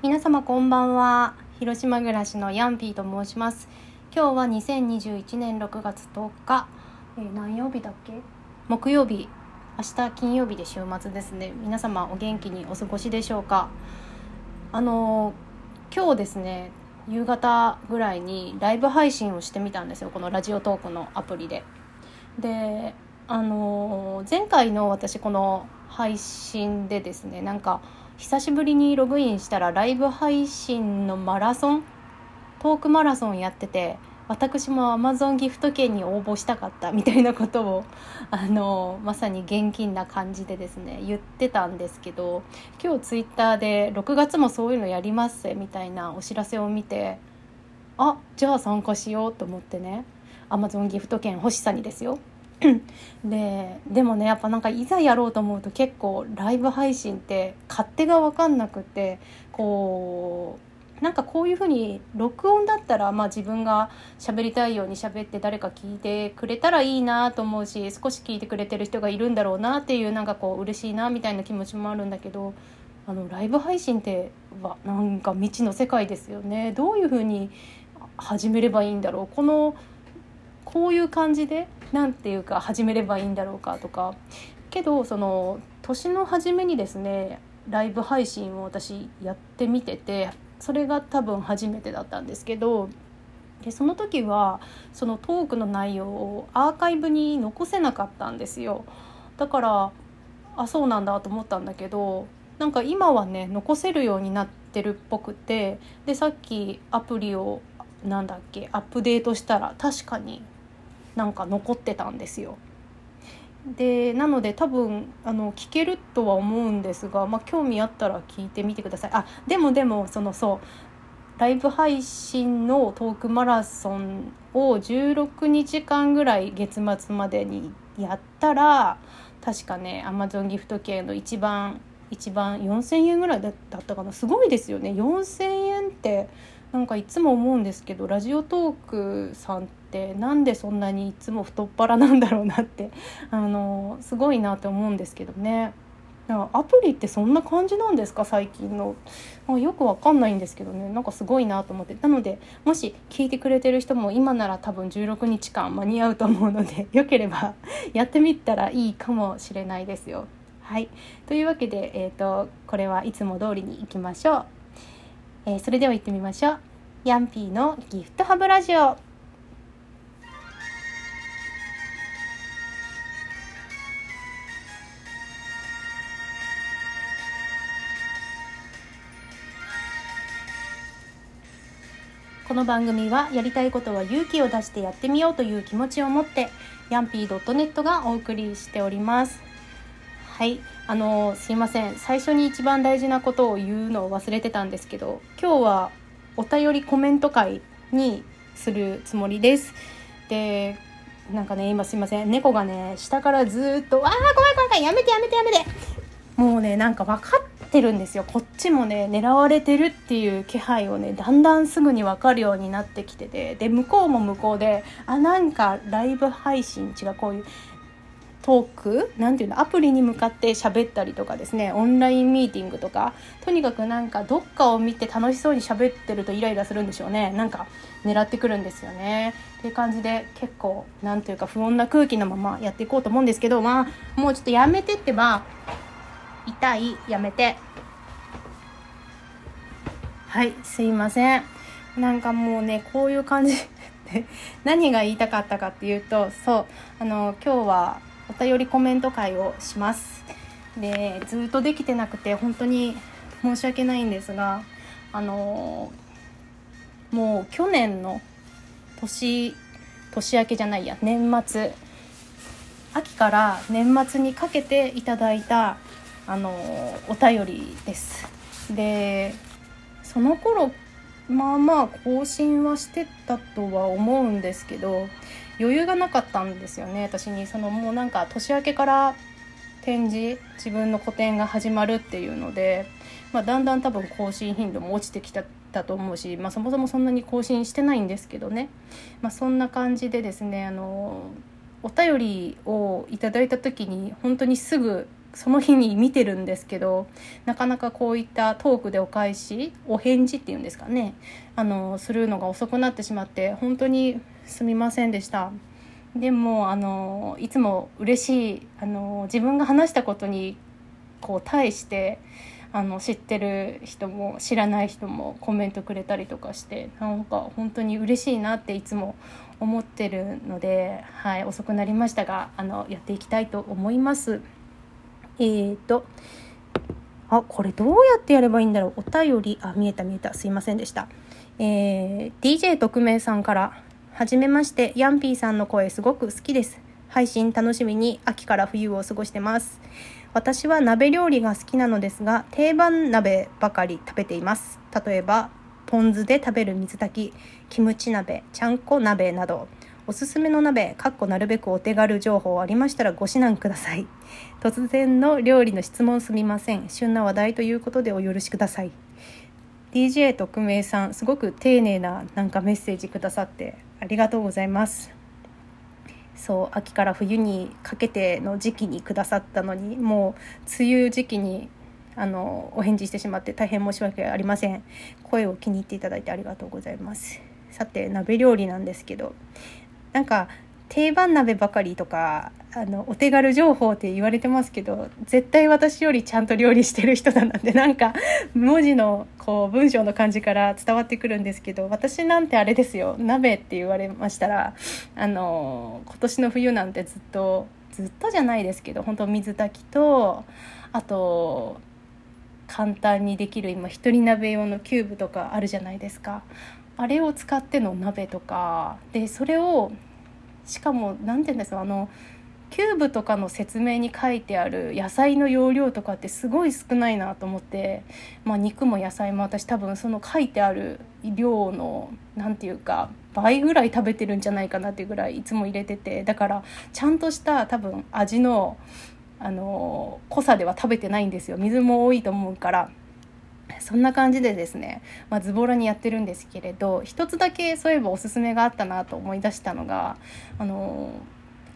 皆様こんばんは。広島暮らしのヤンピーと申します。今日は2021年6月10日、えー、何曜日だっけ？木曜日。明日金曜日で週末ですね。皆様お元気にお過ごしでしょうか？あのー、今日ですね夕方ぐらいにライブ配信をしてみたんですよ。このラジオトークのアプリで。であのー、前回の私この配信でですねなんか久しぶりにログインしたらライブ配信のマラソントークマラソンやってて私も Amazon ギフト券に応募したかったみたいなことを あのまさに現金な感じでですね言ってたんですけど今日ツイッターで6月もそういうのやりますみたいなお知らせを見てあじゃあ参加しようと思ってね Amazon ギフト券欲しさにですよ。ででもねやっぱなんかいざやろうと思うと結構ライブ配信って勝手が分かんなくてこうなんかこういうふうに録音だったらまあ自分が喋りたいように喋って誰か聞いてくれたらいいなと思うし少し聞いてくれてる人がいるんだろうなっていうなんかこう嬉しいなみたいな気持ちもあるんだけどあのライブ配信ってはなんか未知の世界ですよね。どういうふうに始めればいいんだろう。このこういう感じで何て言うか始めればいいんだろうかとか。けどその年の初めにですねライブ配信を私やってみててそれが多分初めてだったんですけどでその時はそのトークの内容をアーカイブに残せなかったんですよ。だからあそうなんだと思ったんだけどなんか今はね残せるようになってるっぽくてでさっきアプリをなんだっけアップデートしたら確かになんか残ってたんですよ。でなので多分あの聞けるとは思うんですが、まあ、興味あったら聞いてみてください。あでもでもそのそうライブ配信のトークマラソンを16日間ぐらい月末までにやったら確かね Amazon ギフト券の一番一番4,000円ぐらいだったかな。すごいですよね。4,000円ってなんかいつも思うんですけどラジオトークさんってなんでそんなにいつも太っ腹なんだろうなって あのすごいなって思うんですけどね。アプリってそんな感じなんですか？最近の、まあ、よくわかんないんですけどね。なんかすごいなと思って。なのでもし聞いてくれてる人も今なら多分16日間間に合うと思うのでよければ やってみたらいいかもしれないですよ。はいというわけで、えーと、これはいつも通りにいきましょう。えー、それでは行ってみましょう。ヤンピーのギフトハブラジオ。この番組はやりたいことは勇気を出してやってみようという気持ちを持ってヤンピー .net がお送りしておりますはい。あのすいません。最初に一番大事なことを言うのを忘れてたんですけど今日はお便りコメント会にするつもりです。でなんかね今すいません。猫がね下からずっと「ああ怖い怖い怖い。やめてやめてやめて」もうねなんか分かってるんですよ。こっちもね狙われてるっていう気配をねだんだんすぐに分かるようになってきてて。で向こうも向こうであなんかライブ配信違うこういうトークなんていうのアプリに向かって喋ったりとかですねオンラインミーティングとかとにかくなんかどっかを見て楽しそうに喋ってるとイライラするんでしょうね。なんか狙ってくるんですよね。っていう感じで結構なんというか不穏な空気のままやっていこうと思うんですけどまあもうちょっとやめてってば痛いやめて。はいすいません。なんかもうねこういう感じ何が言いたかったかっていうとそうあの今日はお便りコメント会をします。でずっとできてなくて本当に申し訳ないんですがあのもう去年の年年明けじゃないや年末秋から年末にかけていただいたあのお便りです。でその頃まあまあ更新はしてたとは思うんですけど余裕がなかったんですよね私に。そのもうなんか年明けから展示自分の個展が始まるっていうので、まあ、だんだん多分更新頻度も落ちてきただと思うし、まあ、そもそもそんなに更新してないんですけどね、まあ、そんな感じでですねあのお便りをいただいた時に本当にすぐその日に見てるんですけどなかなかこういったトークでお返しお返事っていうんですかねあのするのが遅くなってしまって本当にすみませんでしたでもあのいつも嬉しいあの自分が話したことにこう対してあの知ってる人も知らない人もコメントくれたりとかしてなんか本当に嬉しいなっていつも思ってるので、はい、遅くなりましたがあのやっていきたいと思います。えーとあこれどうやってやればいいんだろう？お便り。あ見えた見えた。すいませんでした。えー、DJ 特命さんからはじめまして。ヤンピーさんの声すごく好きです。配信楽しみに秋から冬を過ごしてます。私は鍋料理が好きなのですが定番鍋ばかり食べています。例えばポン酢で食べる水炊きキムチ鍋ちゃんこ鍋など。おすすめの鍋かっこなるべくお手軽情報ありましたらご指南ください。突然の料理の質問すみません。旬な話題ということでお許しください。DJ 特命さんすごく丁寧ななんかメッセージくださってありがとうございます。そう秋から冬にかけての時期にくださったのにもう梅雨時期にあのお返事してしまって大変申し訳ありません。声を気に入っていただいてありがとうございます。さて鍋料理なんですけどなんか定番鍋ばかりとかあのお手軽情報って言われてますけど絶対私よりちゃんと料理してる人だなんてなんか文字のこう文章の感じから伝わってくるんですけど私なんてあれですよ鍋って言われましたらあの今年の冬なんてずっとずっとじゃないですけど本当水炊きとあと簡単にできる今一人鍋用のキューブとかあるじゃないですか。あれを使っての鍋とかでそれをしかも何て言うんですかあのキューブとかの説明に書いてある野菜の容量とかってすごい少ないなと思って、まあ、肉も野菜も私多分その書いてある量の何て言うか倍ぐらい食べてるんじゃないかなっていうぐらいいつも入れててだからちゃんとした多分味のあの濃さでは食べてないんですよ。水も多いと思うから。そんな感じでですね、まあ、ズボラにやってるんですけれど一つだけそういえばおすすめがあったなと思い出したのがあの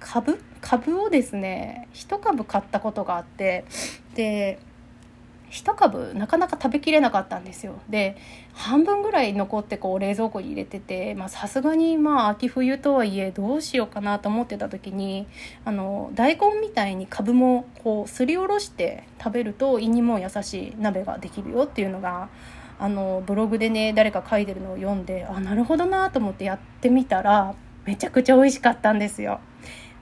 株？株をですね1株買ったことがあってで1株なかなか食べきれなかったんですよで半分ぐらい残ってこう冷蔵庫に入れててさすがにまあ秋冬とはいえどうしようかなと思ってた時にあの大根みたいに株もこうすりおろして食べると胃にも優しい鍋ができるよっていうのがあのブログでね誰か書いてるのを読んであなるほどなと思ってやってみたらめちゃくちゃ美味しかったんですよ。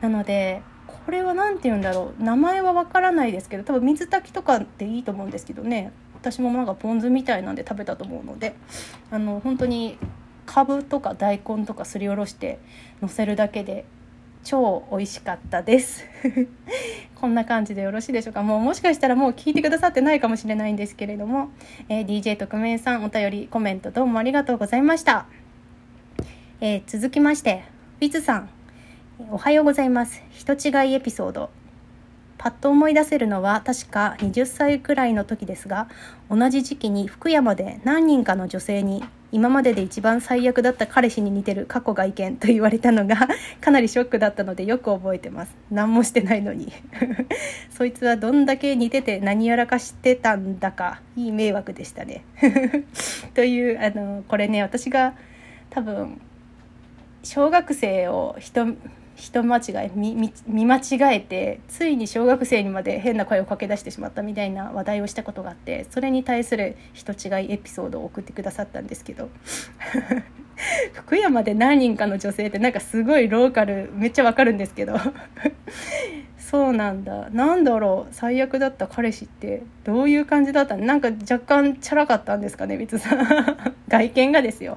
なのでこれは何て言うんだろう。名前はわからないですけど多分水炊きとかっていいと思うんですけどね。私もなんかポン酢みたいなんで食べたと思うのであの本当にかぶとか大根とかすりおろしてのせるだけで超美味しかったです。こんな感じでよろしいでしょうか。もうもしかしたらもう聞いてくださってないかもしれないんですけれども、えー、DJ 特命さんお便りコメントどうもありがとうございました、えー、続きましてウィズさん。おはようございます。人違いエピソード。パッと思い出せるのは確か20歳くらいの時ですが、同じ時期に福山で何人かの女性に今までで一番最悪だった彼氏に似てる過去外見と言われたのが かなりショックだったのでよく覚えてます。何もしてないのに そいつはどんだけ似てて何やらかしてたんだか、いい迷惑でしたね という、あの、これね、私が多分、小学生を人人間違い見見間違えてついに小学生にまで変な声をかけ出してしまったみたいな話題をしたことがあってそれに対する人違いエピソードを送ってくださったんですけど。福山で何人かの女性ってなんかすごいローカルめっちゃわかるんですけど。そうなんだ。なんだろう。最悪だった。彼氏ってどういう感じだったなんか若干チャラかったんですかね別さん。外見がですよ。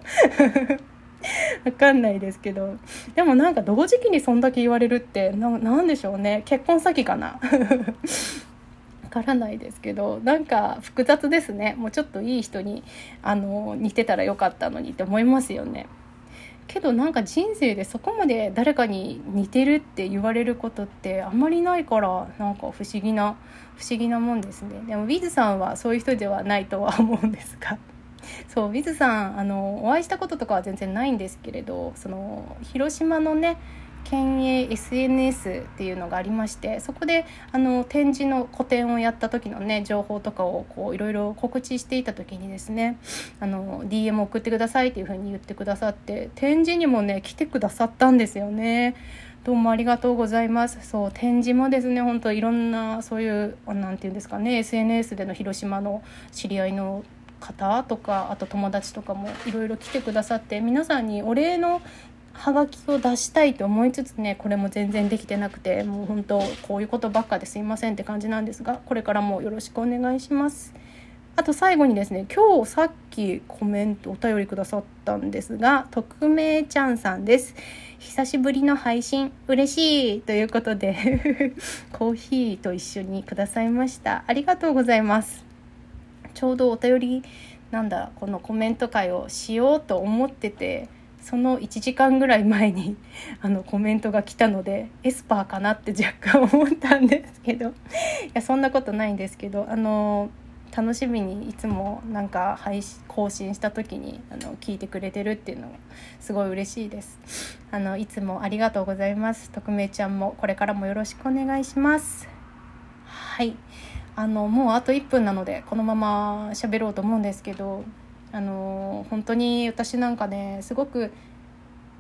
わかんないですけど。でもなんか同時期にそんだけ言われるって何でしょうね。結婚詐欺かな。わからないですけど。なんか複雑ですね。もうちょっといい人にあの似てたらよかったのにって思いますよね。けどなんか人生でそこまで誰かに似てるって言われることってあんまりないからなんか不思議な不思議なもんですね。でもウィズさんはそういう人ではないとは思うんですが。そうウィズさんあのお会いしたこととかは全然ないんですけれどその広島のね県営 SNS っていうのがありましてそこであの展示の個展をやった時のね情報とかをこういろいろ告知していた時にですねあの DM 送ってくださいっていうふうに言ってくださって展示にもね来てくださったんですよね。どうもありがとうございます。そう、展示もですね、本当いろんな、そういう、なんていうんですかね、SNS での広島の知り合いの方とか、あと友達とかもいろいろ来てくださって、皆さんにお礼のハガキを出したいと思いつつねこれも全然できてなくてもう本当こういうことばっかですいませんって感じなんですがこれからもよろしくお願いします。あと最後にですね今日さっきコメントお便りくださったんですが匿名ちゃんさんです。久しぶりの配信嬉しいということで コーヒーと一緒にくださいました。ありがとうございます。ちょうどお便りなんだこのコメント会をしようと思っててその1時間ぐらい前に あのコメントが来たのでエスパーかなって若干思ったんですけどいやそんなことないんですけどあの楽しみにいつもなんか配信更新した時にあの聞いてくれてるっていうのがすごい嬉しいです。あのいつもありがとうございます。匿名ちゃんもこれからもよろしくお願いします。はい。あのもうあと1分なのでこのまま喋ろうと思うんですけどあの本当に私なんかねすごく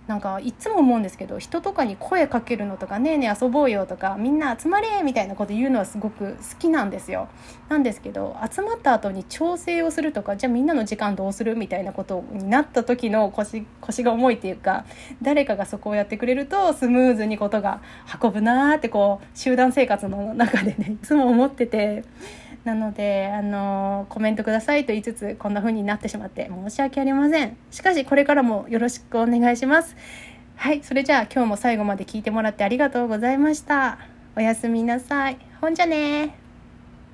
なんかいつも思うんですけど人とかに声かけるのとか「ねえねえ遊ぼうよ」とか「みんな集まれ!」みたいなこと言うのはすごく好きなんですよ。なんですけど集まった後に調整をするとかじゃあみんなの時間どうするみたいなことになった時の腰腰が重いっていうか誰かがそこをやってくれるとスムーズにことが運ぶなーってこう集団生活の中でねいつも思ってて。なので、あのコメントくださいと言いつつ、こんな風になってしまって申し訳ありません。しかし、これからもよろしくお願いします。はい、それじゃあ今日も最後まで聞いてもらってありがとうございました。おやすみなさい。ほんじゃね